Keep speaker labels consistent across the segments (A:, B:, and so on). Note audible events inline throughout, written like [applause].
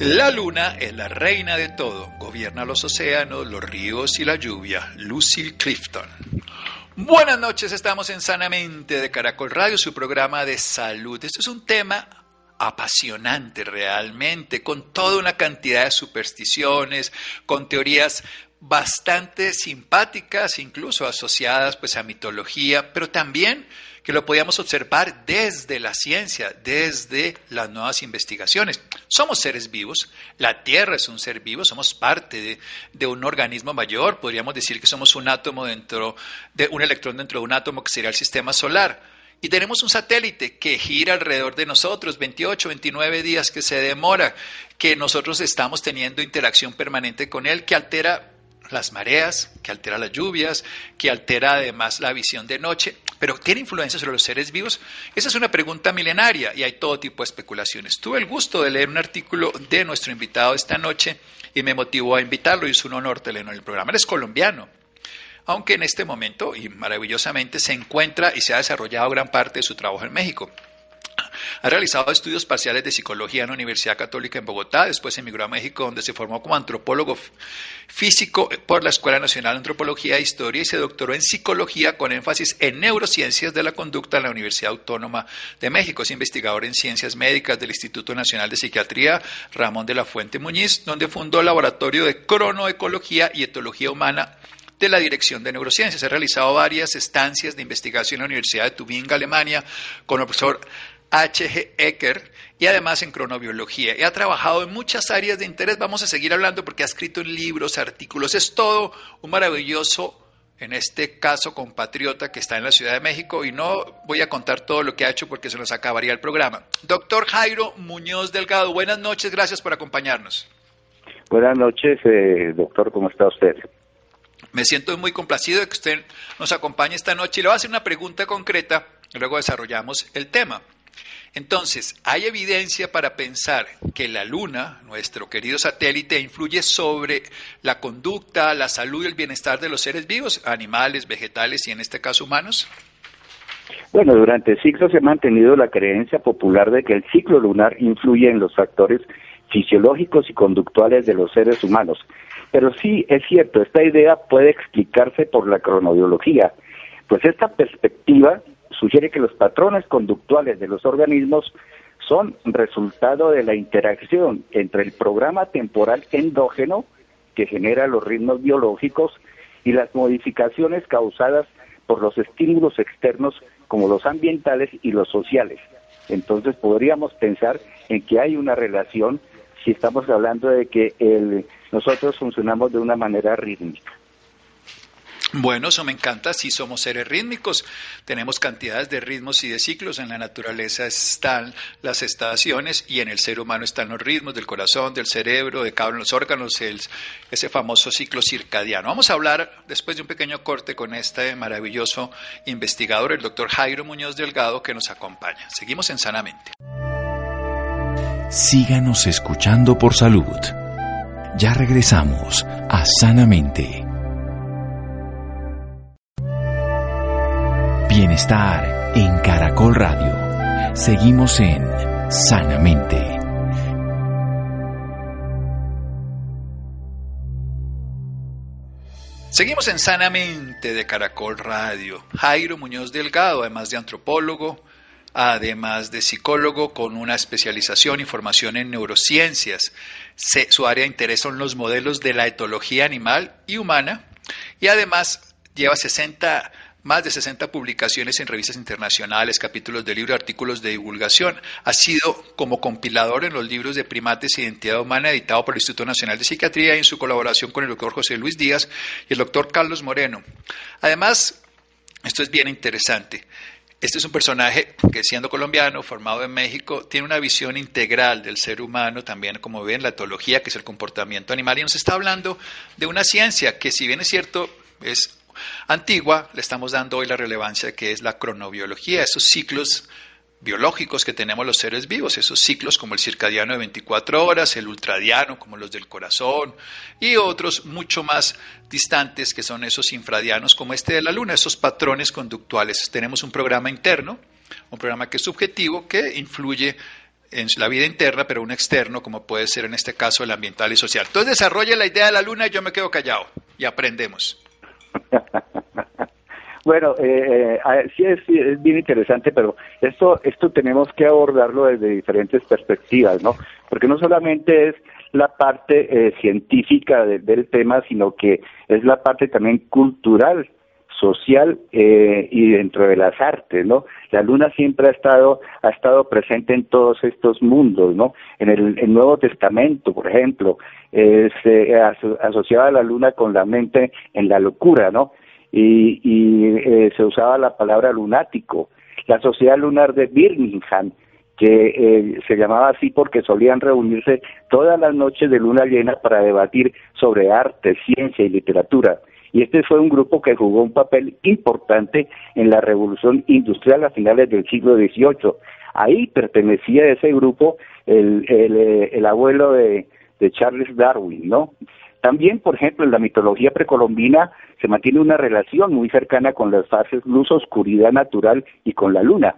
A: La luna es la reina de todo, gobierna los océanos, los ríos y la lluvia. Lucille Clifton. Buenas noches, estamos en Sanamente de Caracol Radio, su programa de salud. Este es un tema apasionante realmente, con toda una cantidad de supersticiones, con teorías bastante simpáticas, incluso asociadas pues a mitología, pero también que lo podíamos observar desde la ciencia, desde las nuevas investigaciones. Somos seres vivos, la Tierra es un ser vivo, somos parte de, un organismo mayor, podríamos decir que somos un átomo dentro de un electrón dentro de un átomo que sería el sistema solar. Y tenemos un satélite que gira alrededor de nosotros, 28, 29 días que se demora, que nosotros estamos teniendo interacción permanente con él, que altera las mareas, que altera las lluvias, que altera además la visión de noche, pero ¿tiene influencia sobre los seres vivos? Esa es una pregunta milenaria y hay todo tipo de especulaciones. Tuve el gusto de leer un artículo de nuestro invitado esta noche y me motivó a invitarlo y es un honor tenerlo en el programa. Él es colombiano, aunque en este momento y maravillosamente se encuentra y se ha desarrollado gran parte de su trabajo en México. Ha realizado estudios parciales de psicología en la Universidad Católica en Bogotá, después emigró a México donde se formó como antropólogo físico por la Escuela Nacional de Antropología e Historia y se doctoró en psicología con énfasis en neurociencias de la conducta en la Universidad Autónoma de México. Es investigador en ciencias médicas del Instituto Nacional de Psiquiatría Ramón de la Fuente Muñiz, donde fundó el laboratorio de cronoecología y etología humana de la Dirección de Neurociencias. Ha realizado varias estancias de investigación en la Universidad de Tubinga, Alemania, con el profesor H.G. Ecker y además en cronobiología. Y ha trabajado en muchas áreas de interés. Vamos a seguir hablando porque ha escrito libros, artículos. Es todo un maravilloso, en este caso, compatriota que está en la Ciudad de México. Y no voy a contar todo lo que ha hecho porque se nos acabaría el programa. Doctor Jairo Muñoz Delgado, buenas noches. Gracias por acompañarnos.
B: Buenas noches, eh, doctor. ¿Cómo está usted?
A: Me siento muy complacido de que usted nos acompañe esta noche y le voy a hacer una pregunta concreta y luego desarrollamos el tema. Entonces, hay evidencia para pensar que la Luna, nuestro querido satélite, influye sobre la conducta, la salud y el bienestar de los seres vivos, animales, vegetales y en este caso humanos.
B: Bueno, durante siglos se ha mantenido la creencia popular de que el ciclo lunar influye en los factores fisiológicos y conductuales de los seres humanos. Pero sí, es cierto, esta idea puede explicarse por la cronobiología, pues esta perspectiva sugiere que los patrones conductuales de los organismos son resultado de la interacción entre el programa temporal endógeno que genera los ritmos biológicos y las modificaciones causadas por los estímulos externos como los ambientales y los sociales. Entonces podríamos pensar en que hay una relación si estamos hablando de que el, nosotros funcionamos de una manera rítmica.
A: Bueno, eso me encanta, sí somos seres rítmicos, tenemos cantidades de ritmos y de ciclos, en la naturaleza están las estaciones y en el ser humano están los ritmos del corazón, del cerebro, de cada uno de los órganos, ese famoso ciclo circadiano. Vamos a hablar después de un pequeño corte con este maravilloso investigador, el doctor Jairo Muñoz Delgado, que nos acompaña. Seguimos en Sanamente.
C: Síganos escuchando por salud. Ya regresamos a Sanamente. Bienestar en Caracol Radio. Seguimos en Sanamente.
A: Seguimos en Sanamente de Caracol Radio. Jairo Muñoz Delgado, además de antropólogo, además de psicólogo con una especialización y formación en neurociencias. su área de interés son los modelos de la etología animal y humana y además lleva 60 más de 60 publicaciones en revistas internacionales, capítulos de libro, artículos de divulgación. Ha sido como compilador en los libros de primates e identidad humana editado por el Instituto Nacional de Psiquiatría y en su colaboración con el doctor José Luis Díaz y el doctor Carlos Moreno. Además, esto es bien interesante. Este es un personaje que siendo colombiano, formado en México, tiene una visión integral del ser humano, también como ven la etología, que es el comportamiento animal, y nos está hablando de una ciencia que si bien es cierto, es antigua, le estamos dando hoy la relevancia que es la cronobiología, esos ciclos biológicos que tenemos los seres vivos, esos ciclos como el circadiano de 24 horas, el ultradiano como los del corazón y otros mucho más distantes que son esos infradianos como este de la luna, esos patrones conductuales. Tenemos un programa interno, un programa que es subjetivo, que influye en la vida interna, pero un externo, como puede ser en este caso el ambiental y social. Entonces desarrolla la idea de la luna y yo me quedo callado y aprendemos. [laughs]
B: Bueno, eh, eh sí es, bien interesante, pero esto, esto tenemos que abordarlo desde diferentes perspectivas, ¿no? Porque no solamente es la parte eh, científica del tema, sino que es la parte también cultural, social eh, y dentro de las artes, ¿no? La luna siempre ha estado ha estado presente en todos estos mundos, ¿no? En el, Nuevo Testamento, por ejemplo, se asociaba la luna con la mente en la locura, ¿no? y, y eh, se usaba la palabra lunático. La Sociedad Lunar de Birmingham, que eh, se llamaba así porque solían reunirse todas las noches de luna llena para debatir sobre arte, ciencia y literatura. Y este fue un grupo que jugó un papel importante en la revolución industrial a finales del siglo XVIII. Ahí pertenecía a ese grupo el, el, eh, el abuelo de, de Charles Darwin, ¿no? También, por ejemplo, en la mitología precolombina se mantiene una relación muy cercana con las fases luz, oscuridad natural y con la luna.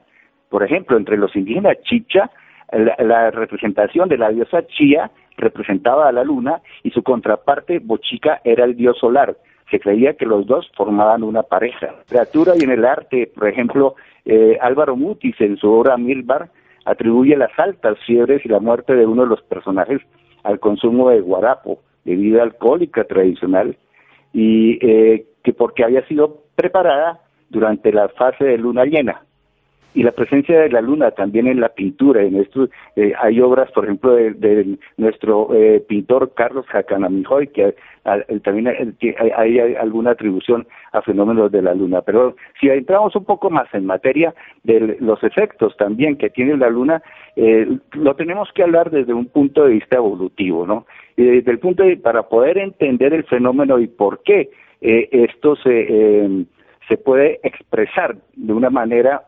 B: Por ejemplo, entre los indígenas chicha, la, representación de la diosa Chía representaba a la luna y su contraparte Bochica era el dios solar. Se creía que los dos formaban una pareja. En la literatura y en el arte, por ejemplo, eh, Álvaro Mutis en su obra Milbar atribuye las altas fiebres y la muerte de uno de los personajes al consumo de guarapo, bebida alcohólica tradicional, y eh, que porque había sido preparada durante la fase de luna llena. Y la presencia de la luna también en la pintura, en esto eh, hay obras, por ejemplo, de, nuestro eh, pintor Carlos Jacanamijoy, que también hay, alguna atribución a fenómenos de la luna. Pero si entramos un poco más en materia de los efectos también que tiene la luna, lo tenemos que hablar desde un punto de vista evolutivo, ¿no? y desde el punto de para poder entender el fenómeno y por qué eh, esto se, eh, se puede expresar de una manera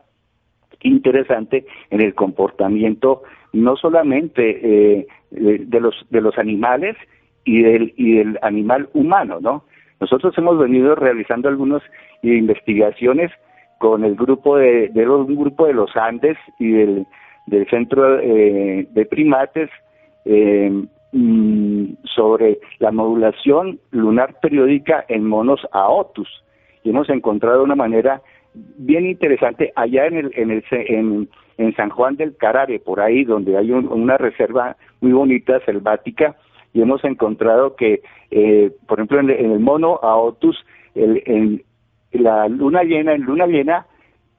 B: interesante en el comportamiento no solamente eh, de los de los animales y del y del animal humano no nosotros hemos venido realizando algunas investigaciones con el grupo de, de un grupo de los Andes y del del centro de primates Mm, sobre la modulación lunar periódica en monos aotus. Y hemos encontrado una manera bien interesante allá en el, en el en, en San Juan del Carare por ahí donde hay una reserva muy bonita selvática y hemos encontrado que eh, por ejemplo en, el mono aotus el, en la luna llena en luna llena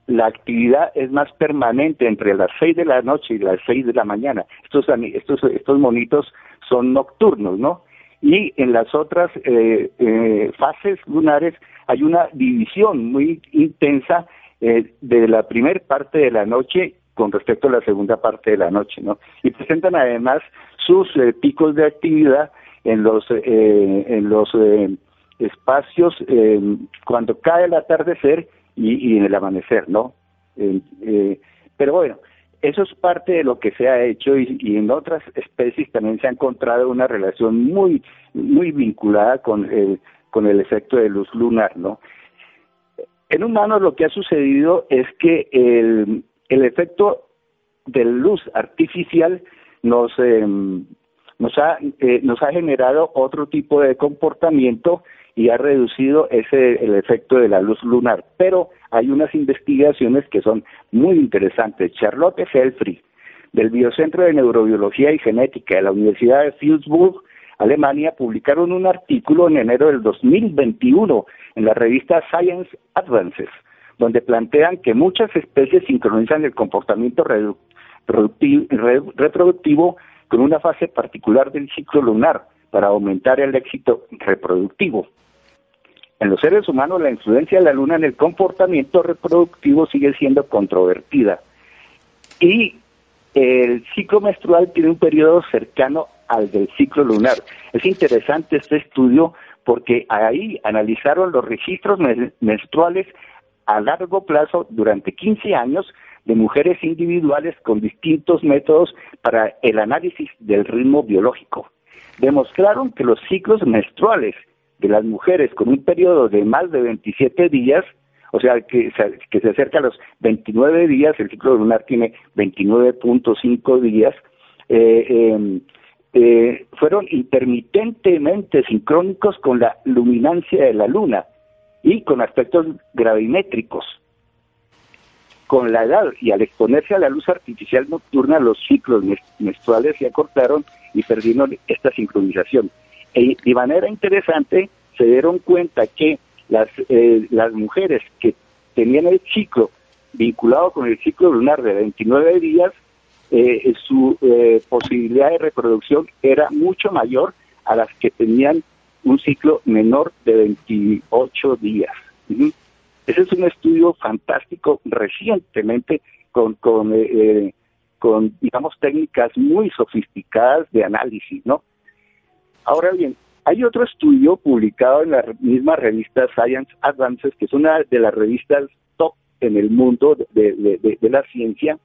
B: la actividad es más permanente entre las seis de la noche y las seis de la mañana. Estos, estos, estos monitos son nocturnos, ¿no? Y en las otras eh, eh, fases lunares hay una división muy intensa eh, de la primera parte de la noche con respecto a la segunda parte de la noche, ¿no? Y presentan además sus picos de actividad en los en los espacios cuando cae el atardecer y, en el amanecer, ¿no? pero bueno, eso es parte de lo que se ha hecho y, en otras especies también se ha encontrado una relación muy muy vinculada con el con el efecto de luz lunar, ¿no? En humanos lo que ha sucedido es que el, el efecto de luz artificial nos, em, nos, ha, eh, nos ha generado otro tipo de comportamiento y ha reducido ese el efecto de la luz lunar. Pero hay unas investigaciones que son muy interesantes. Charlotte Helfrich, del Biocentro de Neurobiología y Genética de la Universidad de Fürstenberg, Alemania, publicaron un artículo en enero del 2021 en la revista Science Advances, donde plantean que muchas especies sincronizan el comportamiento reproductivo con una fase particular del ciclo lunar para aumentar el éxito reproductivo. En los seres humanos la influencia de la luna en el comportamiento reproductivo sigue siendo controvertida y el ciclo menstrual tiene un periodo cercano al del ciclo lunar. Es interesante este estudio porque ahí analizaron los registros menstruales a largo plazo durante 15 años de mujeres individuales con distintos métodos para el análisis del ritmo biológico. Demostraron que los ciclos menstruales de las mujeres con un periodo de más de 27 días, o sea, que, que se acerca a los 29 días, el ciclo lunar tiene 29.5 días, eh, em, eh, fueron intermitentemente sincrónicos con la luminancia de la luna y con aspectos gravimétricos. Con la edad y al exponerse a la luz artificial nocturna, los ciclos menstruales se acortaron y perdieron esta sincronización. E, de manera interesante, se dieron cuenta que las, eh, las mujeres que tenían el ciclo vinculado con el ciclo lunar de 29 días, eh, su eh, posibilidad de reproducción era mucho mayor a las que tenían un ciclo menor de 28 días. Ese es un estudio fantástico recientemente con, con, eh, eh, con, digamos, técnicas muy sofisticadas de análisis, ¿no? Ahora bien, hay otro estudio publicado en la misma revista Science Advances, que es una de las revistas top en el mundo de, de, la ciencia,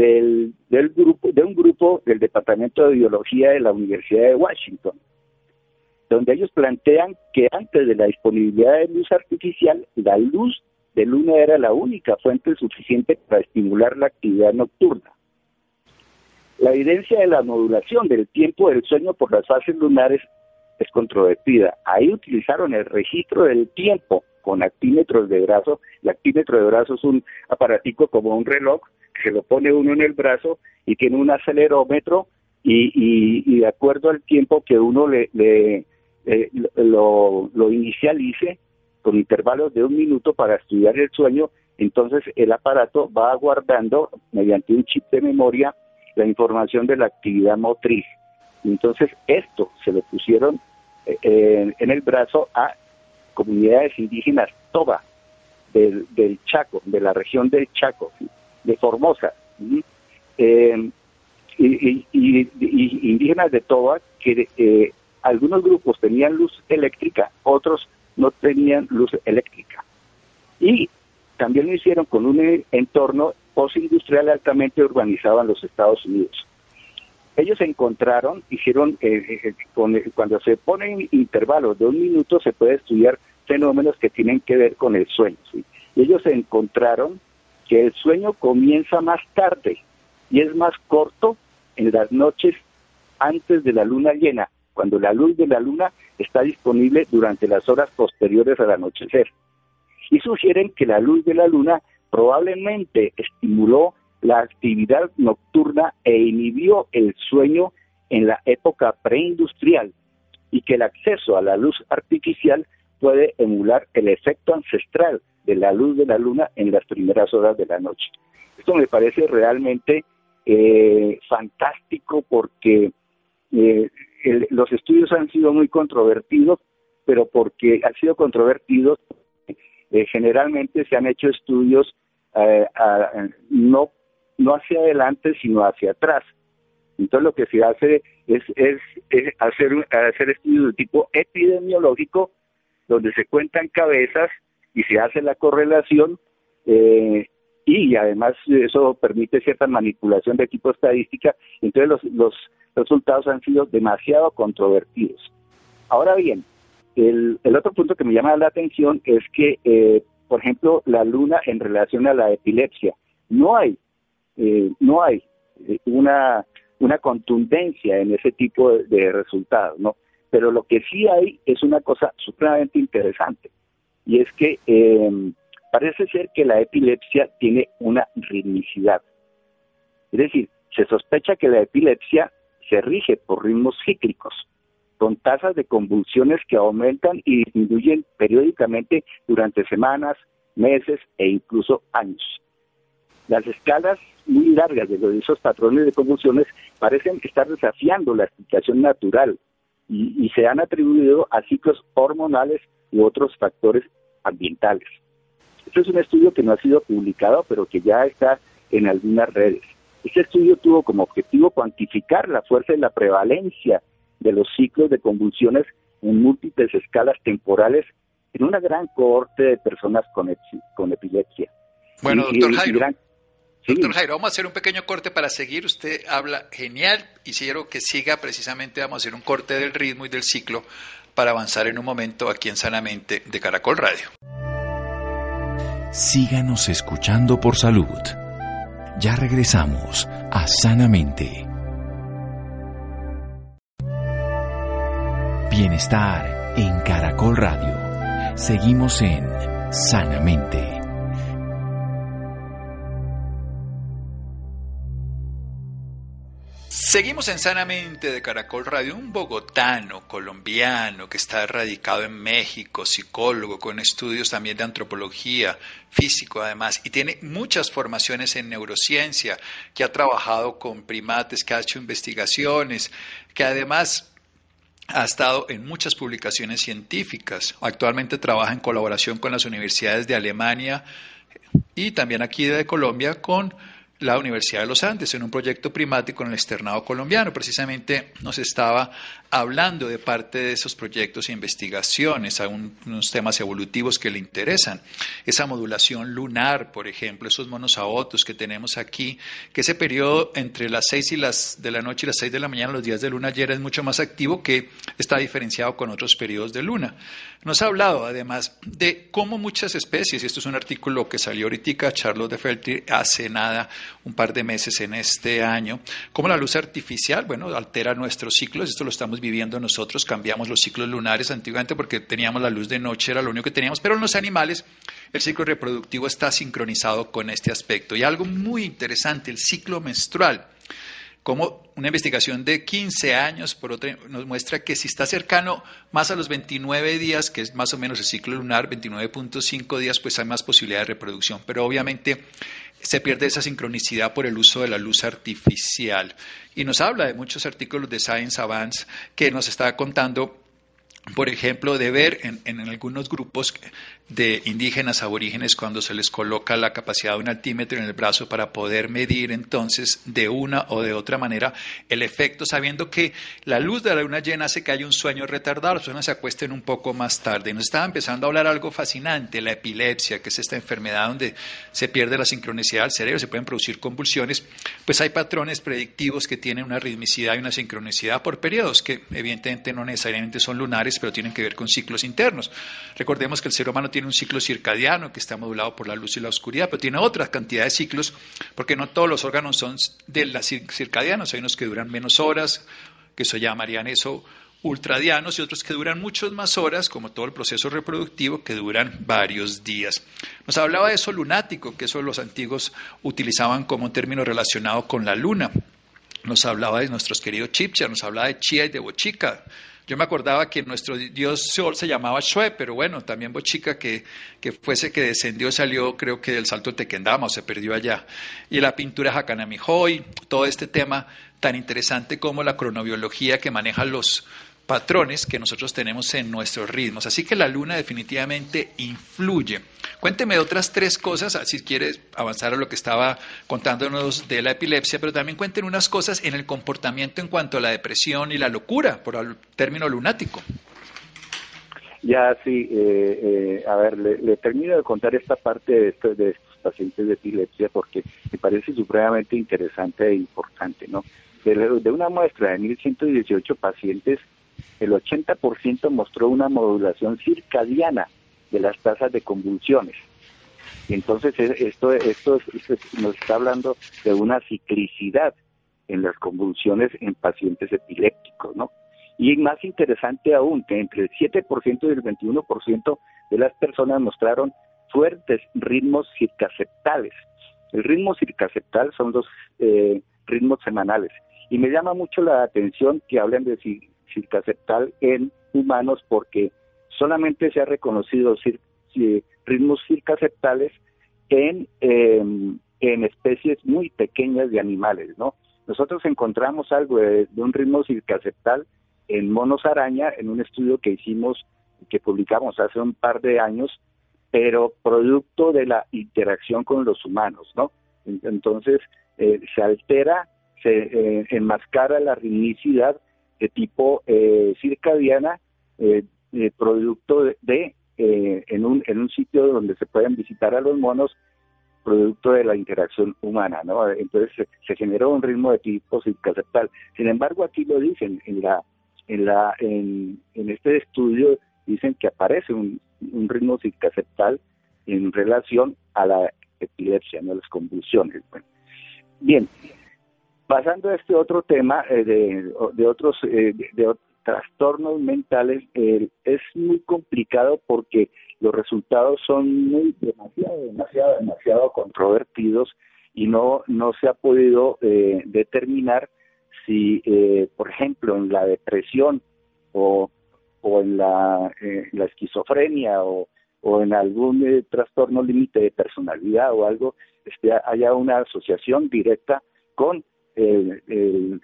B: del, grupo, de un grupo del Departamento de Biología de la Universidad de Washington donde ellos plantean que antes de la disponibilidad de luz artificial, la luz de luna era la única fuente suficiente para estimular la actividad nocturna. La evidencia de la modulación del tiempo del sueño por las fases lunares es controvertida. Ahí utilizaron el registro del tiempo con actímetros de brazo. El actímetro de brazo es un aparatico como un reloj que se lo pone uno en el brazo y tiene un acelerómetro y, de acuerdo al tiempo que uno le, eh, lo, lo inicialice con intervalos de un minuto para estudiar el sueño, entonces el aparato va guardando mediante un chip de memoria la información de la actividad motriz. Entonces esto se lo pusieron eh, en el brazo a comunidades indígenas toba del, del, Chaco, de la región del Chaco, de Formosa, eh, y, indígenas de toba que eh, algunos grupos tenían luz eléctrica, otros no tenían luz eléctrica. Y también lo hicieron con un entorno postindustrial altamente urbanizado en los Estados Unidos. Ellos encontraron, hicieron, eh, eh, eh, cuando se ponen intervalos de un minuto se puede estudiar fenómenos que tienen que ver con el sueño. Y ellos encontraron que el sueño comienza más tarde y es más corto en las noches antes de la luna llena, cuando la luz de la luna está disponible durante las horas posteriores al anochecer. Y sugieren que la luz de la luna probablemente estimuló la actividad nocturna e inhibió el sueño en la época preindustrial y que el acceso a la luz artificial puede emular el efecto ancestral de la luz de la luna en las primeras horas de la noche. Esto me parece realmente eh, fantástico porque eh, los estudios han sido muy controvertidos, pero porque han sido controvertidos, eh, generalmente se han hecho estudios eh, no, no hacia adelante, sino hacia atrás. Entonces lo que se hace es, es, hacer, hacer estudios de tipo epidemiológico, donde se cuentan cabezas y se hace la correlación eh, y además eso permite cierta manipulación de tipo estadística. Entonces los, los resultados han sido demasiado controvertidos. Ahora bien, el, otro punto que me llama la atención es que eh, por ejemplo, la luna en relación a la epilepsia. No hay, eh, no hay eh, una, contundencia en ese tipo de, resultados, ¿no? Pero lo que sí hay es una cosa supremamente interesante, y es que em, parece ser que la epilepsia tiene una ritmicidad. Es decir, se sospecha que la epilepsia se rige por ritmos cíclicos, con tasas de convulsiones que aumentan y disminuyen periódicamente durante semanas, meses e incluso años. Las escalas muy largas de esos patrones de convulsiones parecen estar desafiando la explicación natural y, se han atribuido a ciclos hormonales u otros factores ambientales. Este es un estudio que no ha sido publicado, pero que ya está en algunas redes. Este estudio tuvo como objetivo cuantificar la fuerza y la prevalencia de los ciclos de convulsiones en múltiples escalas temporales en una gran cohorte de personas con, con epilepsia.
A: Bueno, doctor Jairo. Doctor Jairo, vamos a hacer un pequeño corte para seguir. Usted habla genial y quiero que siga precisamente, vamos a hacer un corte del ritmo y del ciclo para avanzar en un momento aquí en Sanamente de Caracol Radio.
C: Síganos escuchando por salud. Ya regresamos a Sanamente. Bienestar en Caracol Radio. Seguimos en Sanamente.
A: Seguimos en Sanamente de Caracol Radio, un bogotano, colombiano, que está radicado en México, psicólogo, con estudios también de antropología, físico además, y tiene muchas formaciones en neurociencia, que ha trabajado con primates, que ha hecho investigaciones, que además ha estado en muchas publicaciones científicas. Actualmente trabaja en colaboración con las universidades de Alemania y también aquí de Colombia con la Universidad de los Andes en un proyecto primático en el externado colombiano. Precisamente nos estaba hablando de parte de esos proyectos e investigaciones, a unos temas evolutivos que le interesan. Esa modulación lunar, por ejemplo, esos monosaotos que tenemos aquí, que ese periodo entre las 6 y las de la noche y las 6 de la mañana, los días de luna ayer, es mucho más activo que está diferenciado con otros periodos de luna. Nos ha hablado además de cómo muchas especies, y esto es un artículo que salió ahorita, Charles de Felty, hace nada, un par de meses en este año, cómo la luz artificial, bueno, altera nuestros ciclos, esto lo estamos viviendo nosotros, cambiamos los ciclos lunares antiguamente porque teníamos la luz de noche, era lo único que teníamos, pero en los animales el ciclo reproductivo está sincronizado con este aspecto. Y algo muy interesante, el ciclo menstrual como una investigación de 15 años por otra, nos muestra que si está cercano más a los 29 días, que es más o menos el ciclo lunar, 29.5 días, pues hay más posibilidad de reproducción. Pero obviamente se pierde esa sincronicidad por el uso de la luz artificial. Y nos habla de muchos artículos de Science Advance que nos está contando por ejemplo, de ver en, en, algunos grupos de indígenas aborígenes cuando se les coloca la capacidad de un altímetro en el brazo para poder medir entonces de una o de otra manera el efecto, sabiendo que la luz de la luna llena hace que haya un sueño retardado, las personas se acuesten un poco más tarde. Nos estaba empezando a hablar algo fascinante, la epilepsia, que es esta enfermedad donde se pierde la sincronicidad del cerebro, se pueden producir convulsiones, pues hay patrones predictivos que tienen una ritmicidad y una sincronicidad por periodos, que evidentemente no necesariamente son lunares, pero tienen que ver con ciclos internos. Recordemos que el ser humano tiene un ciclo circadiano que está modulado por la luz y la oscuridad, pero tiene otra cantidad de ciclos, porque no todos los órganos son de la circadianos, hay unos que duran menos horas, que se llamarían eso ultradianos y otros que duran muchas más horas, como todo el proceso reproductivo, que duran varios días. Nos hablaba de eso lunático, que eso los antiguos utilizaban como un término relacionado con la luna. Nos hablaba de nuestros queridos Chipcha, nos hablaba de Chía y de Bochica, yo me acordaba que nuestro dios Sol se llamaba Shue, pero bueno, también Bochica, que, que fuese que descendió, salió creo que del salto Tequendama o se perdió allá. Y la pintura Hakanamihoy, todo este tema tan interesante como la cronobiología que maneja los, patrones que nosotros tenemos en nuestros ritmos. Así que la luna definitivamente influye. Cuénteme otras tres cosas, si quieres avanzar a lo que estaba contándonos de la epilepsia, pero también cuenten unas cosas en el comportamiento en cuanto a la depresión y la locura, por el término lunático.
B: Ya, sí, eh, eh, a ver, le, termino de contar esta parte de, esto, de estos pacientes de epilepsia porque me parece supremamente interesante e importante, ¿no? De, de una muestra de 1.118 pacientes, el 80% mostró una modulación circadiana de las tasas de convulsiones. Entonces, esto, esto, nos está hablando de una ciclicidad en las convulsiones en pacientes epilépticos, ¿no? Y más interesante aún, que entre el 7% y el 21% de las personas mostraron fuertes ritmos circaceptales. El ritmo circaceptal son los eh, ritmos semanales. Y me llama mucho la atención que hablen de circaceptal en humanos porque solamente se ha reconocido ritmos circaceptales en, em, en especies muy pequeñas de animales, ¿no? Nosotros encontramos algo de, un ritmo circaceptal en monos araña en un estudio que hicimos, que publicamos hace un par de años, pero producto de la interacción con los humanos, ¿no? Entonces, eh, se altera, se eh, enmascara la ritmicidad de tipo eh, circadiana, producto de, en, un, en un sitio donde se pueden visitar a los monos, producto de la interacción humana, ¿no? Entonces se, generó un ritmo de tipo circaceptal. Sin embargo, aquí lo dicen en la en, la, en, este estudio dicen que aparece un, ritmo circaceptal en relación a la epilepsia, no las convulsiones. bien, pasando a este otro tema eh, de, otros de, trastornos mentales, eh, es muy complicado porque los resultados son muy demasiado, demasiado, demasiado controvertidos y no, no se ha podido eh, determinar si, eh, por ejemplo, en la depresión o, o en la, eh, la esquizofrenia o, o, en algún eh, trastorno límite de personalidad o algo, este, haya una asociación directa con el,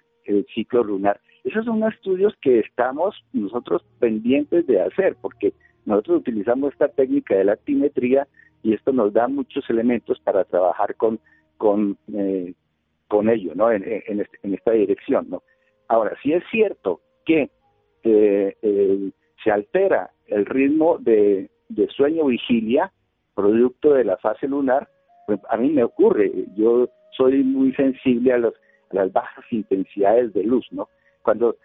B: ciclo lunar. Esos son estudios que estamos nosotros pendientes de hacer, porque nosotros utilizamos esta técnica de la actimetría y esto nos da muchos elementos para trabajar con, con con ello, ¿no? En, este, en, esta dirección, ¿no? Ahora, si es cierto que eh, se altera el ritmo de, sueño-vigilia, producto de la fase lunar, pues a mí me ocurre, yo soy muy sensible a, los, las bajas intensidades de luz, ¿no? Cuando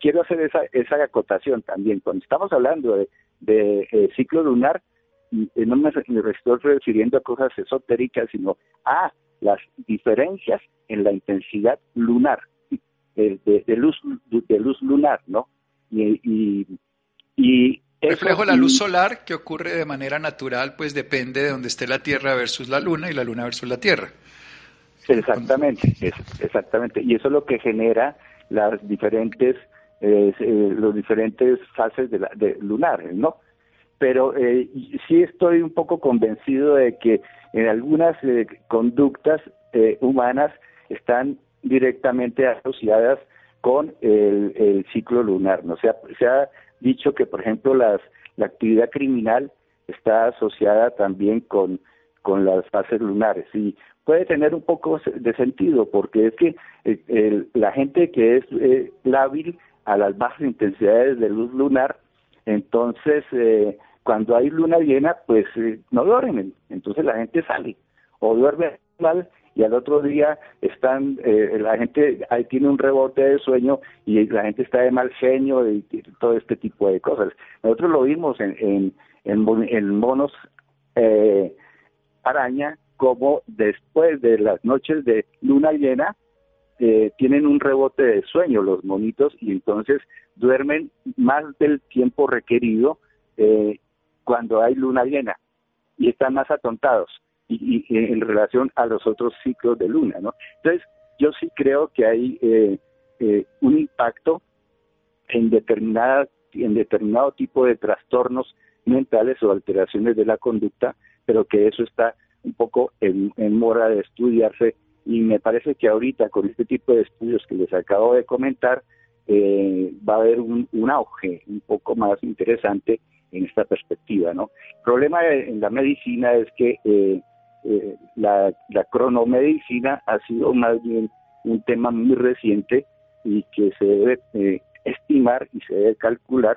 B: quiero hacer esa, esa acotación también, cuando estamos hablando de, de eh, ciclo lunar, no me, me estoy refiriendo a cosas esotéricas, sino a las diferencias en la intensidad lunar, de, luz, de luz lunar, ¿no?
A: Y, y, reflejo la luz solar que ocurre de manera natural, pues depende de donde esté la Tierra versus la Luna y la Luna versus la Tierra.
B: Exactamente, exactamente. Y eso es lo que genera las diferentes, eh, eh, los diferentes fases de, la, de lunares, ¿no? Pero eh, sí estoy un poco convencido de que en algunas eh, conductas eh, humanas están directamente asociadas con el, ciclo lunar. ¿no? Se, ha, se ha dicho que, por ejemplo, las, la actividad criminal está asociada también con, con las fases lunares y puede tener un poco de sentido porque es que eh, la gente que es eh, lábil a las bajas intensidades de luz lunar, entonces eh, cuando hay luna llena, pues eh, no duermen, entonces la gente sale o duerme mal y al otro día están, eh, la gente ahí tiene un rebote de sueño y la gente está de mal genio y, todo este tipo de cosas. Nosotros lo vimos en, en, en, monos eh, araña, como después de las noches de luna llena, tienen un rebote de sueño los monitos y entonces duermen más del tiempo requerido eh, cuando hay luna llena y están más atontados y, en relación a los otros ciclos de luna, ¿no? Entonces, yo sí creo que hay eh, eh, un impacto en determinada en determinado tipo de trastornos mentales o alteraciones de la conducta, pero que eso está un poco en, mora de estudiarse y me parece que ahorita con este tipo de estudios que les acabo de comentar eh, va a haber un, auge un poco más interesante en esta perspectiva. ¿no? El problema en la medicina es que eh, eh, la, cronomedicina ha sido más bien un tema muy reciente y que se debe estimar y se debe calcular.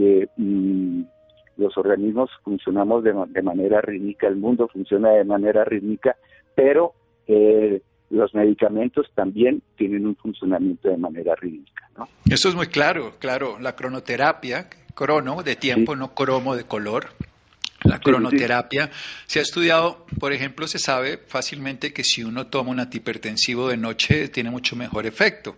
D: Porque mm, los organismos funcionamos de, manera rítmica, el mundo funciona de manera rítmica, pero eh, los medicamentos también tienen un funcionamiento de manera rítmica. ¿no?
A: Eso es muy claro, claro. La cronoterapia, crono de tiempo, no cromo de color, la cronoterapia se ha estudiado, por ejemplo, se sabe fácilmente que si uno toma un antihipertensivo de noche tiene mucho mejor efecto.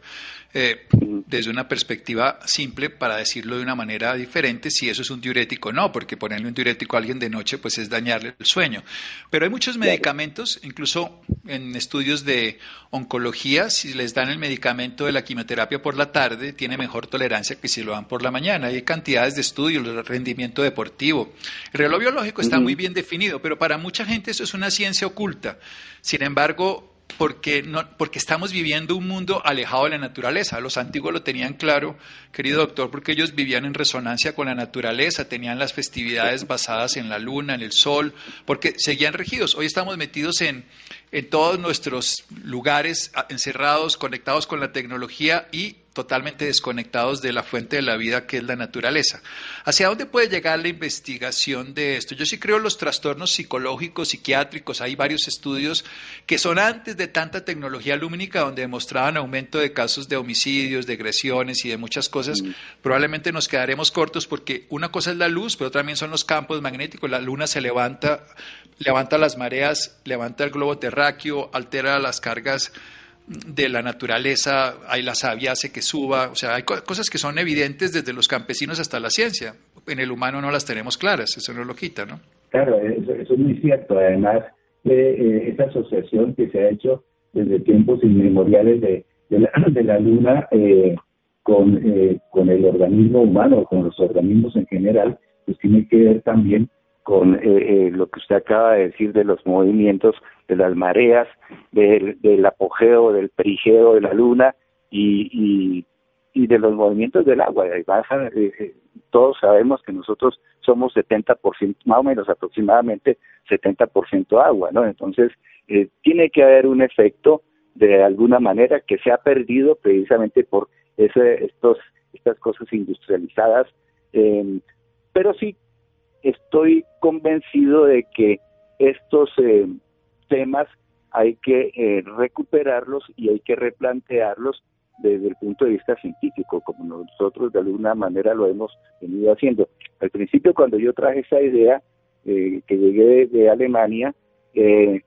A: Eh, desde una perspectiva simple, para decirlo de una manera diferente, si eso es un diurético, no, porque ponerle un diurético a alguien de noche pues es dañarle el sueño. Pero hay muchos medicamentos, incluso en estudios de oncología, si les dan el medicamento de la quimioterapia por la tarde, tiene mejor tolerancia que si lo dan por la mañana. Hay cantidades de estudios, el rendimiento deportivo. El reloj biológico está muy bien definido, pero para mucha gente eso es una ciencia oculta. Sin embargo, porque, no, porque estamos viviendo un mundo alejado de la naturaleza. Los antiguos lo tenían claro, querido doctor, porque ellos vivían en resonancia con la naturaleza, tenían las festividades basadas en la luna, en el sol, porque seguían regidos. Hoy estamos metidos en, en todos nuestros lugares, encerrados, conectados con la tecnología y totalmente desconectados de la fuente de la vida que es la naturaleza. ¿Hacia dónde puede llegar la investigación de esto? Yo sí creo los trastornos psicológicos, psiquiátricos, hay varios estudios que son antes de tanta tecnología lumínica donde demostraban aumento de casos de homicidios, de agresiones y de muchas cosas. Mm. Probablemente nos quedaremos cortos porque una cosa es la luz, pero también son los campos magnéticos. La luna se levanta, levanta las mareas, levanta el globo terráqueo, altera las cargas de la naturaleza, hay la savia hace que suba, o sea, hay cosas que son evidentes desde los campesinos hasta la ciencia. En el humano no las tenemos claras, eso no lo quita, ¿no?
B: Claro, eso, es muy cierto. Además, eh, esa asociación que se ha hecho desde tiempos inmemoriales de, [clears throat] de, la, luna eh, con, eh, con el organismo humano, con los organismos en general, pues tiene que ver también con eh, lo que usted acaba de decir de los movimientos de las mareas, del, apogeo, del perigeo de la luna y, y, de los movimientos del agua. Eh, eh, todos sabemos que nosotros somos 70%, más o menos aproximadamente 70% agua, ¿no? Entonces, eh, tiene que haber un efecto de alguna manera que se ha perdido precisamente por ese, estos, estas cosas industrializadas. pero sí, estoy convencido de que estos temas hay que eh, recuperarlos y hay que replantearlos desde el punto de vista científico, como nosotros de alguna manera lo hemos venido haciendo. Al principio, cuando yo traje esa idea, eh, que llegué de, Alemania, eh,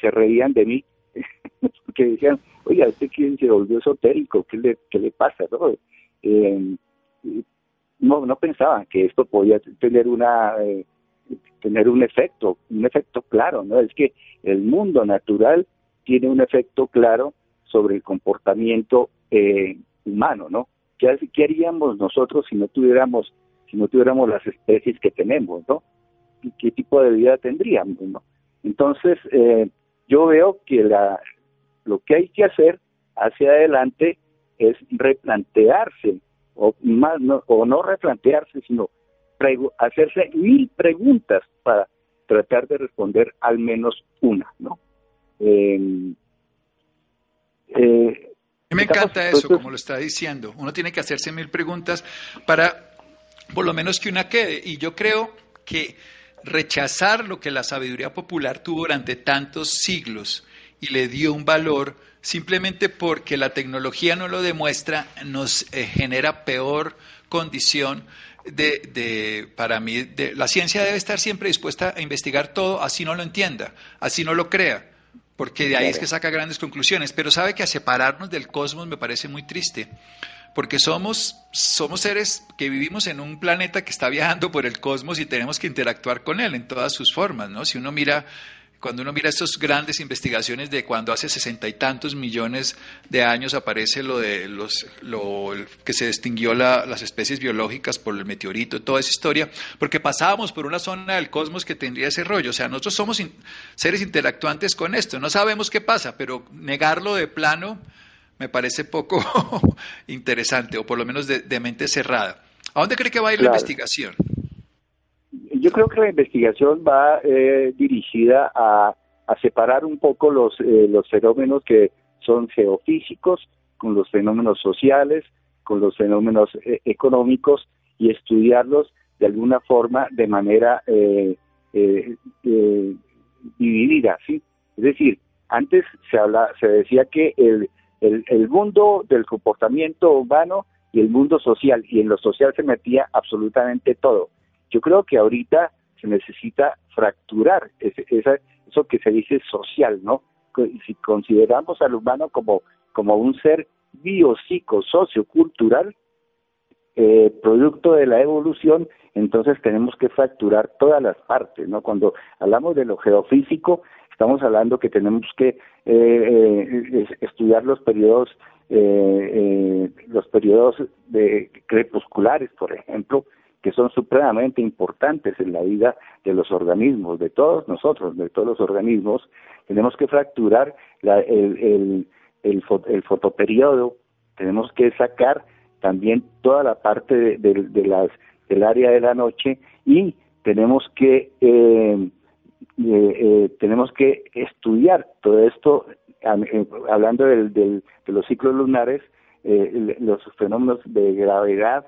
B: se reían de mí, [laughs] porque decían, oye, ¿este quién se volvió esotérico? ¿Qué le, qué le pasa? ¿no? No, no pensaban que esto podía tener una tener un efecto, un efecto claro, ¿no? Es que el mundo natural tiene un efecto claro sobre el comportamiento eh, humano, ¿no? ¿Qué, haríamos nosotros si no tuviéramos si no tuviéramos las especies que tenemos, ¿no? ¿Y qué tipo de vida tendríamos, ¿no? Entonces, eh, yo veo que la, lo que hay que hacer hacia adelante es replantearse, o, más, no, o no replantearse, sino hacerse mil preguntas para tratar de responder al menos una, ¿no?
A: Em, eh, me encanta eso, como lo está diciendo. Uno tiene que hacerse mil preguntas para, por lo menos que una quede. Y yo creo que rechazar lo que la sabiduría popular tuvo durante tantos siglos y le dio un valor simplemente porque la tecnología no lo demuestra, nos eh, genera peor condición de, de, para mí, de, la ciencia debe estar siempre dispuesta a investigar todo, así no lo entienda, así no lo crea, porque de ahí es que saca grandes conclusiones. Pero sabe que a separarnos del cosmos me parece muy triste, porque somos, somos seres que vivimos en un planeta que está viajando por el cosmos y tenemos que interactuar con él en todas sus formas, ¿no? Si uno mira cuando uno mira estas grandes investigaciones de cuando hace sesenta y tantos millones de años aparece lo de los lo, que se distinguió las especies biológicas por el meteorito, toda esa historia, porque pasábamos por una zona del cosmos que tendría ese rollo. O sea, nosotros somos seres interactuantes con esto. No sabemos qué pasa, pero negarlo de plano me parece poco [laughs] interesante, o por lo menos de, mente cerrada. ¿A dónde cree que va a ir la investigación?
B: Yo creo que la investigación va eh, dirigida a, separar un poco los, eh, los fenómenos que son geofísicos con los fenómenos sociales, con los fenómenos eh, económicos y estudiarlos de alguna forma de manera dividida, ¿sí? Es decir, antes se habla, se decía que el, el, el mundo del comportamiento humano y el mundo social, y en lo social se metía absolutamente todo. Yo creo que ahorita se necesita fracturar ese, eso que se dice social, ¿no? Si consideramos al humano como, como un ser biopsico, sociocultural, eh, producto de la evolución, entonces tenemos que fracturar todas las partes, ¿no? Cuando hablamos de lo geofísico, estamos hablando que tenemos que eh, eh, estudiar los periodos eh, los periodos de crepusculares, por ejemplo, que son supremamente importantes en la vida de los organismos, de todos nosotros, de todos los organismos, tenemos que fracturar la, el, el, el, fotoperiodo, tenemos que sacar también toda la parte de, de, las, del área de la noche y tenemos que eh, eh, eh, tenemos que estudiar todo esto hablando del, del, de los ciclos lunares los fenómenos de gravedad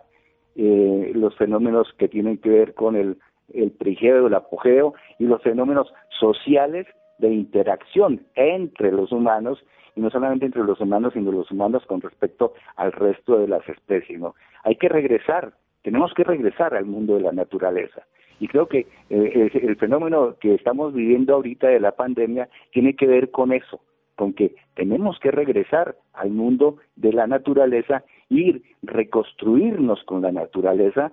B: eh, los fenómenos que tienen que ver con el, el perigeo, el apogeo y los fenómenos sociales de interacción entre los humanos y no solamente entre los humanos, sino los humanos con respecto al resto de las especies. ¿no? Hay que regresar, tenemos que regresar al mundo de la naturaleza. Y creo que eh, el, fenómeno que estamos viviendo ahorita de la pandemia tiene que ver con eso, con que tenemos que regresar al mundo de la naturaleza ir, reconstruirnos con la naturaleza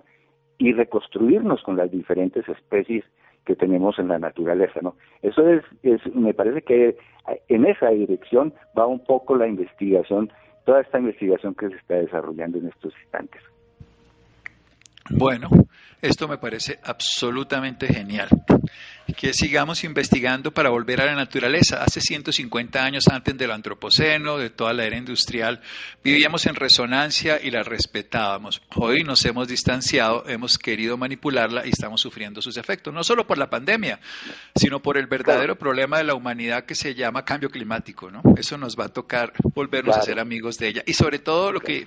B: y reconstruirnos con las diferentes especies que tenemos en la naturaleza, ¿no? Eso es, es, me parece que en esa dirección va un poco la investigación, toda esta investigación que se está desarrollando en estos instantes.
A: Bueno, esto me parece absolutamente genial. Que sigamos investigando para volver a la naturaleza. Hace 150 años antes del antropoceno, de toda la era industrial, vivíamos en resonancia y la respetábamos. Hoy nos hemos distanciado, hemos querido manipularla y estamos sufriendo sus efectos, no solo por la pandemia, sino por el verdadero problema de la humanidad que se llama cambio climático. ¿no? Eso nos va a tocar volvernos a ser amigos de ella. Y sobre todo lo que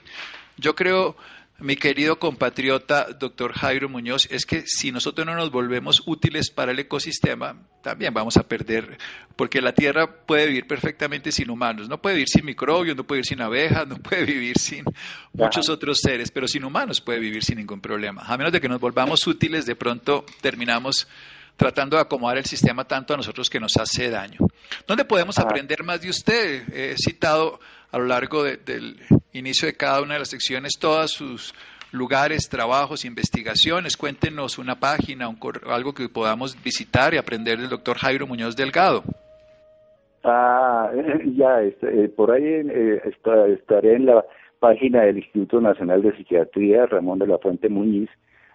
A: yo creo mi querido compatriota, doctor Jairo Muñoz, es que si nosotros no nos volvemos útiles para el ecosistema, también vamos a perder, porque la Tierra puede vivir perfectamente sin humanos, no puede vivir sin microbios, no puede vivir sin abejas, no puede vivir sin muchos otros seres, pero sin humanos puede vivir sin ningún problema. A menos de que nos volvamos útiles, de pronto terminamos tratando de acomodar el sistema tanto a nosotros que nos hace daño. ¿Dónde podemos aprender más de usted? He citado a lo largo del inicio de cada una de las secciones todos sus lugares, trabajos, investigaciones. Cuéntenos una página, un algo que podamos visitar y aprender del doctor Jairo Muñoz Delgado.
B: Ah, ya, este, eh, por ahí eh, estaré en la página del Instituto Nacional de Psiquiatría, Ramón de la Fuente Muñiz.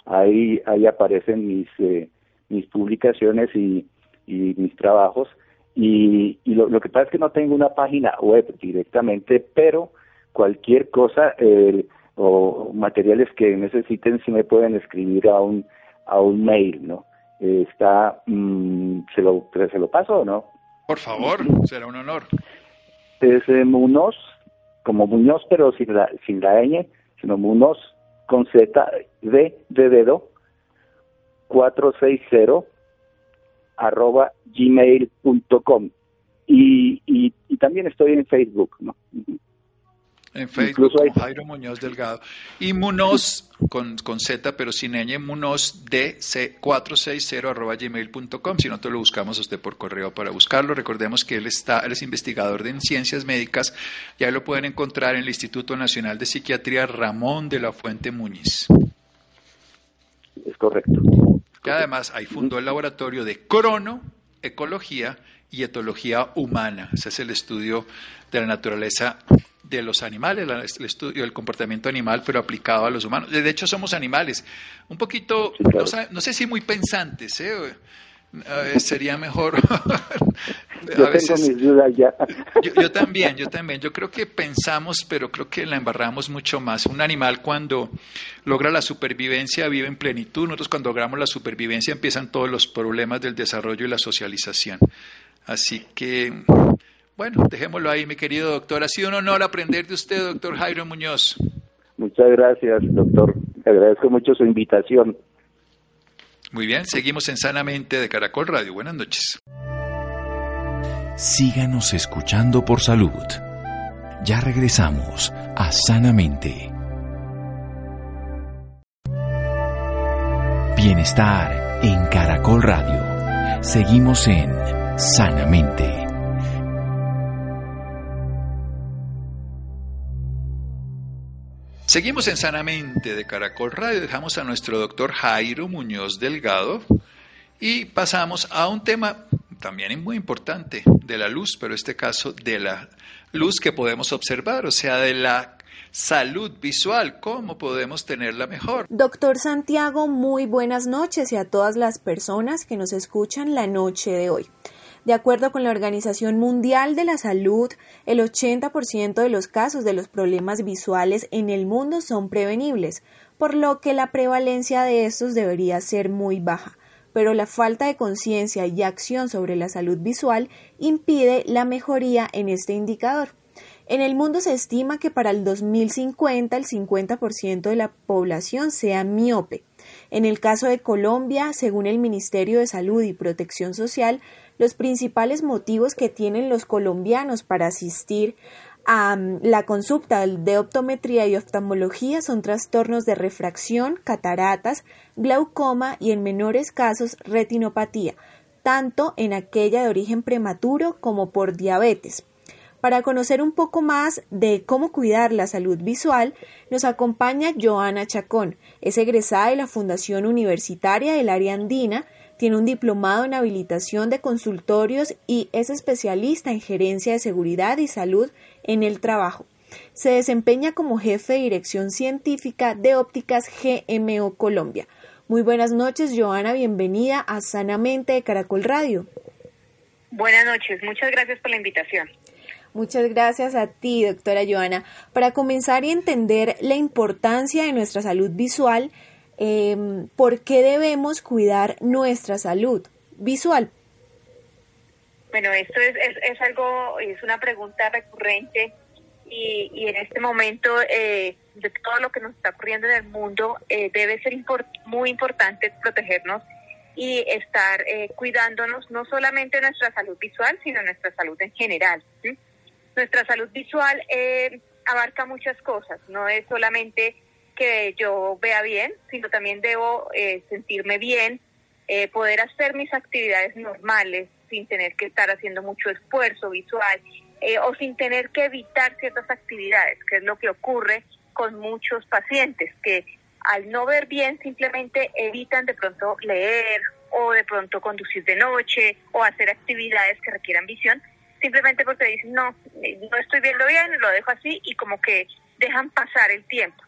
B: Ahí, ahí aparecen mis, eh, mis publicaciones y, y mis trabajos. Y, y lo, lo, que pasa es que no tengo una página web directamente, pero cualquier cosa o materiales que necesiten si me pueden escribir a un a un mail, ¿no? está, mm, ¿se, lo, ¿se lo paso o no?
A: Por favor, será un honor.
B: Es eh, Munoz, como Muñoz, pero sin la, sin la ñ, sino Munoz con Z, de, de dedo, 460 arroba gmail.com y, y, y también estoy en Facebook, ¿no?
A: En Facebook, con Jairo Muñoz Delgado. Y Munoz, con, con Z, pero sin ñ, Munoz DC460 arroba gmail.com. Si no, te lo buscamos a usted por correo para buscarlo. Recordemos que él, está, él es investigador de ciencias médicas y ahí lo pueden encontrar en el Instituto Nacional de Psiquiatría Ramón de la Fuente Muñiz.
B: Es correcto.
A: Y además ahí fundó el laboratorio de crono, ecología y etología humana. Ese es el estudio de la naturaleza de los animales, el estudio del comportamiento animal, pero aplicado a los humanos. De hecho, somos animales, un poquito, no, sé si muy pensantes, ¿eh? Sería mejor. [laughs]
B: yo tengo mis dudas ya.
A: yo, también, yo también. Yo creo que pensamos, pero creo que la embarramos mucho más. Un animal cuando logra la supervivencia vive en plenitud. Nosotros cuando logramos la supervivencia empiezan todos los problemas del desarrollo y la socialización. Así que, bueno, dejémoslo ahí, mi querido doctor. Ha sido un honor aprender de usted, doctor Jairo Muñoz.
B: Muchas gracias, doctor. Le agradezco mucho su invitación.
A: Muy bien, seguimos en Sanamente de Caracol Radio. Buenas noches.
C: Síganos escuchando por salud. Ya regresamos a Sanamente. Bienestar en Caracol Radio. Seguimos en Sanamente.
A: Seguimos en Sanamente de Caracol Radio. Dejamos a nuestro doctor Jairo Muñoz Delgado y pasamos a un tema también muy importante de la luz, pero este caso de la luz que podemos observar, o sea, de la salud visual, cómo podemos tenerla mejor.
E: Doctor Santiago, muy buenas noches y a todas las personas que nos escuchan la noche de hoy. De acuerdo con la Organización Mundial de la Salud, el 80% de los casos de los problemas visuales en el mundo son prevenibles, por lo que la prevalencia de estos debería ser muy baja. Pero la falta de conciencia y acción sobre la salud visual impide la mejoría en este indicador. En el mundo se estima que para el 2050 el 50% de la población sea miope. En el caso de Colombia, según el Ministerio de Salud y Protección Social, los principales motivos que tienen los colombianos para asistir a mm, la consulta de optometría y oftalmología son trastornos de refracción, cataratas, glaucoma y en menores casos retinopatía, tanto en aquella de origen prematuro como por diabetes. Para conocer un poco más de cómo cuidar la salud visual, nos acompaña Joana Chacón, es egresada de la Fundación Universitaria del Área Andina tiene un diplomado en habilitación de consultorios y es especialista en gerencia de seguridad y salud en el trabajo. Se desempeña como jefe de dirección científica de ópticas GMO Colombia. Muy buenas noches, Joana. Bienvenida a Sanamente de Caracol Radio.
F: Buenas noches. Muchas gracias por la invitación.
E: Muchas gracias a ti, doctora Joana. Para comenzar y entender la importancia de nuestra salud visual, eh, ¿por qué debemos cuidar nuestra salud visual?
F: Bueno, esto es, es, algo, es una pregunta recurrente y, y en este momento eh, de todo lo que nos está ocurriendo en el mundo eh, debe ser muy importante protegernos y estar eh, cuidándonos no solamente nuestra salud visual, sino nuestra salud en general. Nuestra salud visual eh, abarca muchas cosas, no es solamente que yo vea bien, sino también debo eh, sentirme bien, eh, poder hacer mis actividades normales sin tener que estar haciendo mucho esfuerzo visual eh, o sin tener que evitar ciertas actividades, que es lo que ocurre con muchos pacientes que al no ver bien simplemente evitan de pronto leer o de pronto conducir de noche o hacer actividades que requieran visión, simplemente porque dicen, no, no estoy viendo bien, lo dejo así y como que dejan pasar el tiempo.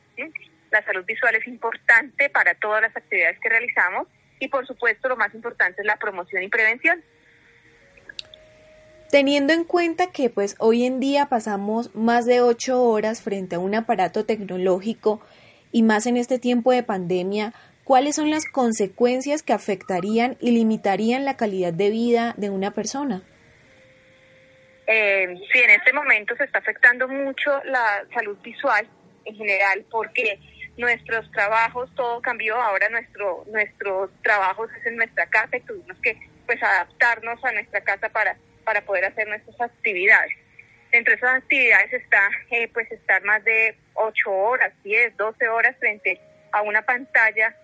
F: La salud visual es importante para todas las actividades que realizamos y por supuesto lo más importante es la promoción y prevención.
E: Teniendo en cuenta que pues hoy en día pasamos más de ocho horas frente a un aparato tecnológico y más en este tiempo de pandemia, ¿cuáles son las consecuencias que afectarían y limitarían la calidad de vida de una persona?
F: Eh, sí, en este momento se está afectando mucho la salud visual en general porque nuestros trabajos, todo cambió, ahora nuestro, nuestros trabajos es en nuestra casa y tuvimos que pues adaptarnos a nuestra casa para, para poder hacer nuestras actividades. Entre esas actividades está eh, pues estar más de 8 horas, 10, 12 horas frente a una pantalla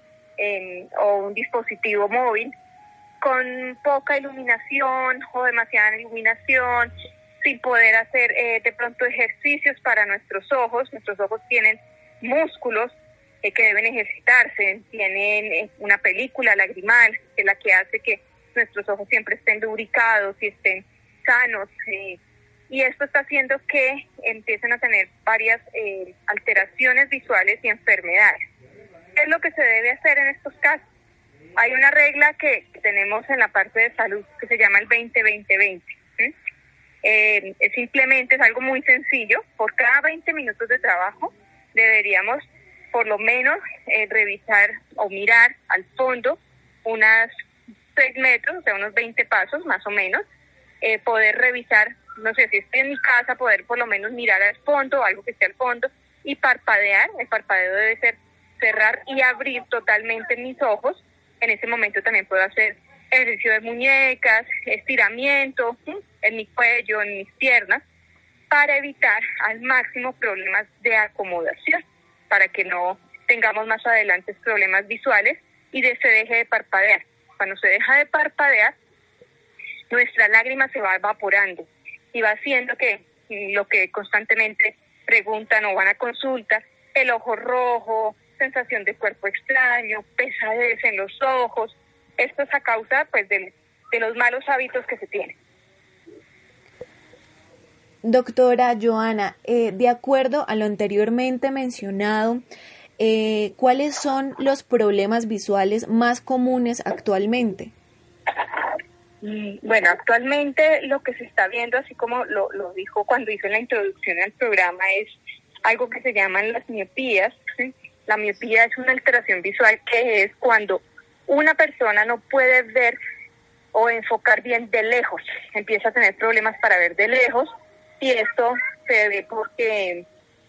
F: o un dispositivo móvil con poca iluminación o demasiada iluminación, sin poder hacer eh, de pronto ejercicios para nuestros ojos. Nuestros ojos tienen músculos eh, que deben ejercitarse, tienen eh, una película lagrimal, que es la que hace que nuestros ojos siempre estén lubricados y estén sanos. Eh, y esto está haciendo que empiecen a tener varias alteraciones visuales y enfermedades. ¿Qué es lo que se debe hacer en estos casos? hay una regla que tenemos en la parte de salud que se llama el 20-20-20. Eh, simplemente es algo muy sencillo. Por cada 20 minutos de trabajo deberíamos por lo menos eh, revisar o mirar al fondo unas 6 metros, o sea, unos 20 pasos más o menos, eh, poder revisar, no sé si estoy en mi casa, poder por lo menos mirar al fondo, algo que esté al fondo, y parpadear. El parpadeo debe ser cerrar y abrir totalmente mis ojos. En ese momento también puedo hacer ejercicio de muñecas, estiramiento en mi cuello, en mis piernas, para evitar al máximo problemas de acomodación, para que no tengamos más adelante problemas visuales y de, se deje de parpadear. Cuando se deja de parpadear, nuestra lágrima se va evaporando y va haciendo que lo que constantemente preguntan o van a consulta, el ojo rojo, sensación de cuerpo extraño, pesadez en los ojos, esto es a causa pues de, los malos hábitos que se tienen.
E: Doctora Joana, eh, de acuerdo a lo anteriormente mencionado, eh, ¿cuáles son los problemas visuales más comunes actualmente?
F: Mm, bueno, actualmente lo que se está viendo, así como lo, dijo cuando hizo la introducción al programa, es algo que se llaman las miopías. La miopía es una alteración visual que es cuando una persona no puede ver o enfocar bien de lejos, empieza a tener problemas para ver de lejos y esto se ve porque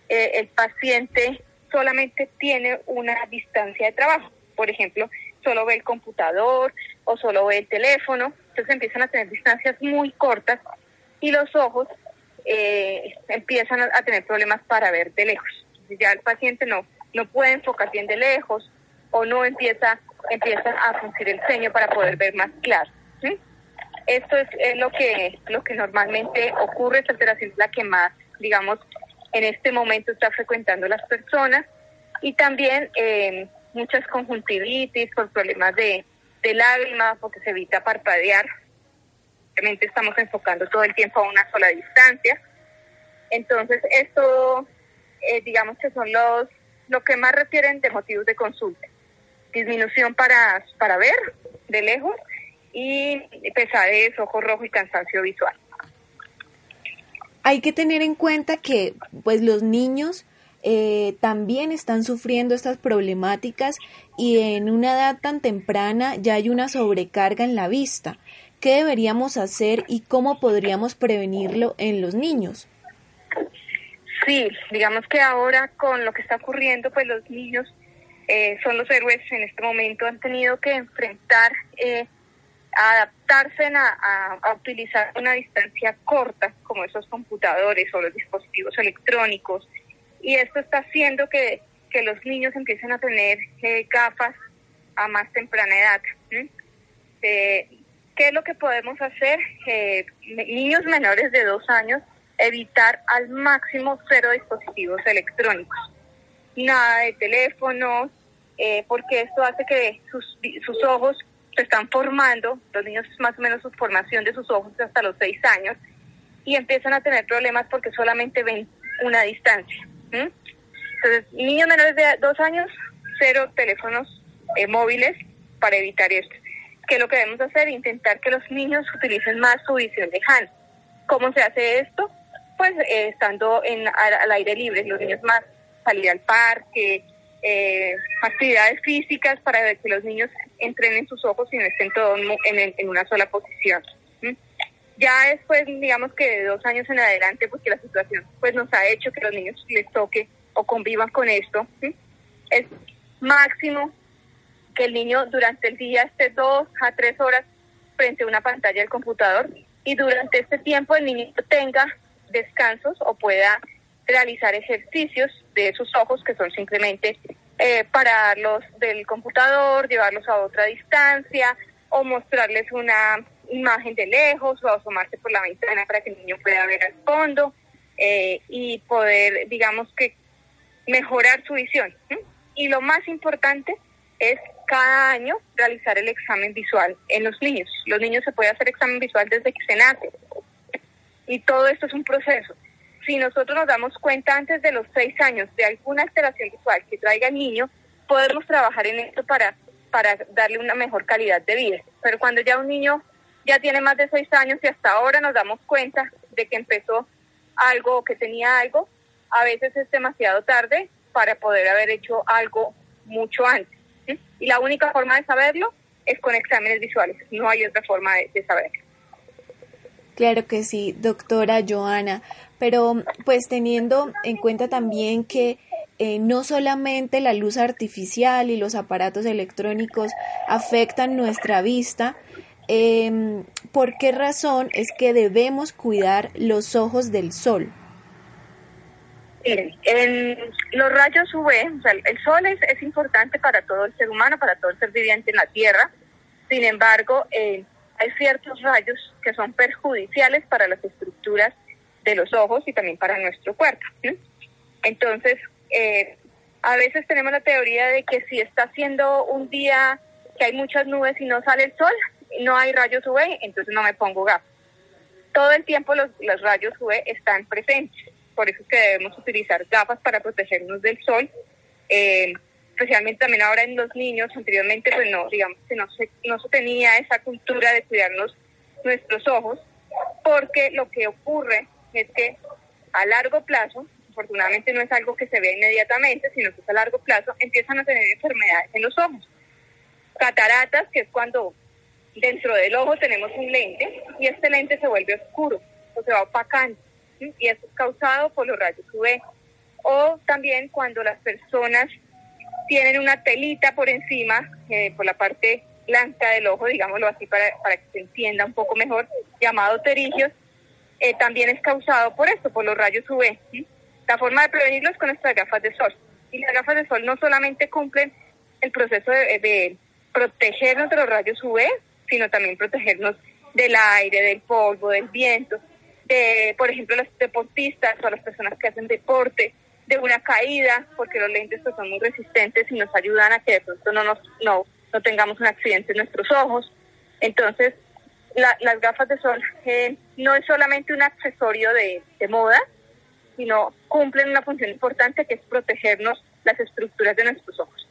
F: eh, el paciente solamente tiene una distancia de trabajo. Por ejemplo, solo ve el computador o solo ve el teléfono, entonces empiezan a tener distancias muy cortas y los ojos eh, empiezan a, tener problemas para ver de lejos. Ya el paciente no, no puede enfocar bien de lejos o no empieza empiezan a funcionar el ceño para poder ver más claro. Esto es, lo que lo que normalmente ocurre, esta alteración es la que más, digamos, en este momento está frecuentando las personas y también eh, muchas conjuntivitis por problemas de, de lágrimas, porque se evita parpadear. Obviamente estamos enfocando todo el tiempo a una sola distancia. Entonces, esto, eh, digamos que son los lo que más refieren de motivos de consulta disminución para, para ver de lejos y pesadez, ojo rojo y cansancio visual.
E: Hay que tener en cuenta que pues los niños eh, también están sufriendo estas problemáticas y en una edad tan temprana ya hay una sobrecarga en la vista. ¿Qué deberíamos hacer y cómo podríamos prevenirlo en los niños?
F: Sí, digamos que ahora con lo que está ocurriendo, pues los niños eh, son los héroes en este momento, han tenido que enfrentar, eh, adaptarse a, utilizar una distancia corta, como esos computadores o los dispositivos electrónicos. Y esto está haciendo que, que los niños empiecen a tener eh, gafas a más temprana edad. Eh, ¿Qué es lo que podemos hacer? niños menores de dos años, evitar al máximo cero dispositivos electrónicos nada de teléfonos, eh, porque esto hace que sus, sus ojos se están formando, los niños más o menos su formación de sus ojos hasta los seis años, y empiezan a tener problemas porque solamente ven una distancia. Entonces, niños menores de dos años, cero teléfonos eh, móviles para evitar esto. ¿Qué lo que debemos hacer? Intentar que los niños utilicen más su visión lejana. ¿Cómo se hace esto? Pues eh, estando en, al aire libre, los niños más salir al parque, eh, actividades físicas para que los niños entrenen sus ojos y no estén todos en, una sola posición. Ya después, digamos que de dos años en adelante, porque la situación pues nos ha hecho que los niños les toque o convivan con esto, es máximo que el niño durante el día esté dos a tres horas frente a una pantalla del computador y durante este tiempo el niño tenga descansos o pueda realizar ejercicios de sus ojos que son simplemente eh, pararlos del computador, llevarlos a otra distancia o mostrarles una imagen de lejos o asomarse por la ventana para que el niño pueda ver al fondo eh, y poder, digamos que, mejorar su visión. Y lo más importante es cada año realizar el examen visual en los niños. Los niños se puede hacer examen visual desde que se nace. Y todo esto es un proceso si nosotros nos damos cuenta antes de los seis años de alguna alteración visual que traiga el niño, podemos trabajar en esto para para darle una mejor calidad de vida. Pero cuando ya un niño ya tiene más de seis años y hasta ahora nos damos cuenta de que empezó algo o que tenía algo, a veces es demasiado tarde para poder haber hecho algo mucho antes. Y la única forma de saberlo es con exámenes visuales, no hay otra forma de, saberlo.
E: Claro que sí, doctora Joana, pero pues teniendo en cuenta también que eh, no solamente la luz artificial y los aparatos electrónicos afectan nuestra vista, eh, ¿por qué razón es que debemos cuidar los ojos del sol?
F: Miren, en los rayos UV, el sol es, es, importante para todo el ser humano, para todo el ser viviente en la Tierra. Sin embargo, eh, hay ciertos rayos que son perjudiciales para las estructuras de los ojos y también para nuestro cuerpo. Entonces, eh, a veces tenemos la teoría de que si está haciendo un día que hay muchas nubes y no sale el sol, no hay rayos UV, entonces no me pongo gafas. Todo el tiempo los, los rayos UV están presentes por eso es que debemos utilizar gafas para protegernos del sol, eh, especialmente también ahora en los niños, anteriormente pues no, digamos que no se, no se tenía esa cultura de cuidarnos nuestros ojos, porque lo que ocurre es que a largo plazo, afortunadamente no es algo que se vea inmediatamente, sino que es a largo plazo, empiezan a tener enfermedades en los ojos. Cataratas, que es cuando dentro del ojo tenemos un lente y este lente se vuelve oscuro o se va opacando y eso es causado por los rayos UV. O también cuando las personas tienen una telita por encima, eh, por la parte blanca del ojo, digámoslo así para, para que se entienda un poco mejor, llamado terigios, eh, también es causado por esto, por los rayos UV. La forma de prevenirlo es con nuestras gafas de sol. Y las gafas de sol no solamente cumplen el proceso de, protegernos de los rayos UV, sino también protegernos del aire, del polvo, del viento de, por ejemplo, los deportistas o las personas que hacen deporte, de una caída, porque los lentes pues, son muy resistentes y nos ayudan a que de pronto no, nos, no, no tengamos un accidente en nuestros ojos. Entonces, las gafas de sol eh, no es solamente un accesorio de, de moda, sino cumplen una función importante que es protegernos las estructuras de nuestros ojos.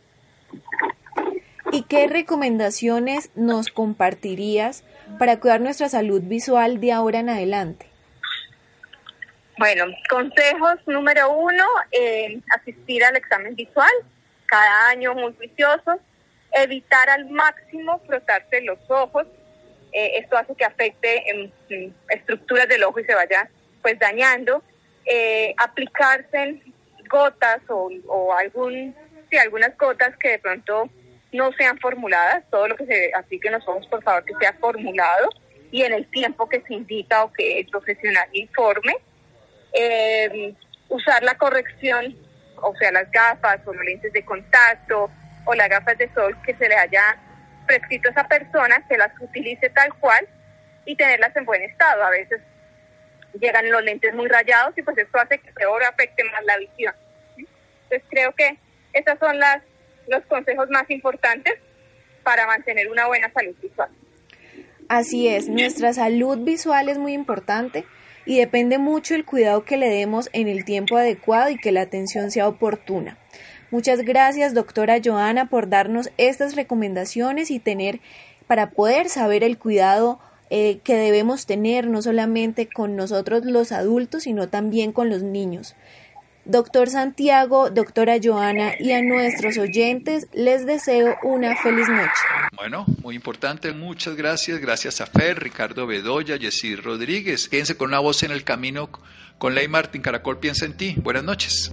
E: ¿Y qué recomendaciones nos compartirías para cuidar nuestra salud visual de ahora en adelante?
F: Bueno, consejos número uno, eh, asistir al examen visual cada año muy juiciosos, evitar al máximo frotarse los ojos, eh, esto hace que afecte en, estructuras del ojo y se vaya pues dañando, eh, aplicarse gotas o, o algún, sí, algunas gotas que de pronto no sean formuladas, todo lo que se aplique en los ojos por favor que sea formulado y en el tiempo que se indica o que el profesional informe. Eh, usar la corrección, o sea, las gafas o los lentes de contacto o las gafas de sol que se le haya prescrito a esa persona, que las utilice tal cual y tenerlas en buen estado. A veces llegan los lentes muy rayados y pues esto hace que peor afecte más la visión. Entonces creo que esos son las, los consejos más importantes para mantener una buena salud visual.
E: Así es, nuestra salud visual es muy importante y depende mucho el cuidado que le demos en el tiempo adecuado y que la atención sea oportuna. Muchas gracias, doctora Joana, por darnos estas recomendaciones y tener para poder saber el cuidado eh, que debemos tener no solamente con nosotros los adultos, sino también con los niños. Doctor Santiago, doctora Joana y a nuestros oyentes les deseo una feliz noche.
A: Bueno, muy importante, muchas gracias. Gracias a Fer, Ricardo Bedoya, Jessy Rodríguez. Quédense con una voz en el camino con Ley Martín. Caracol piensa en ti. Buenas noches.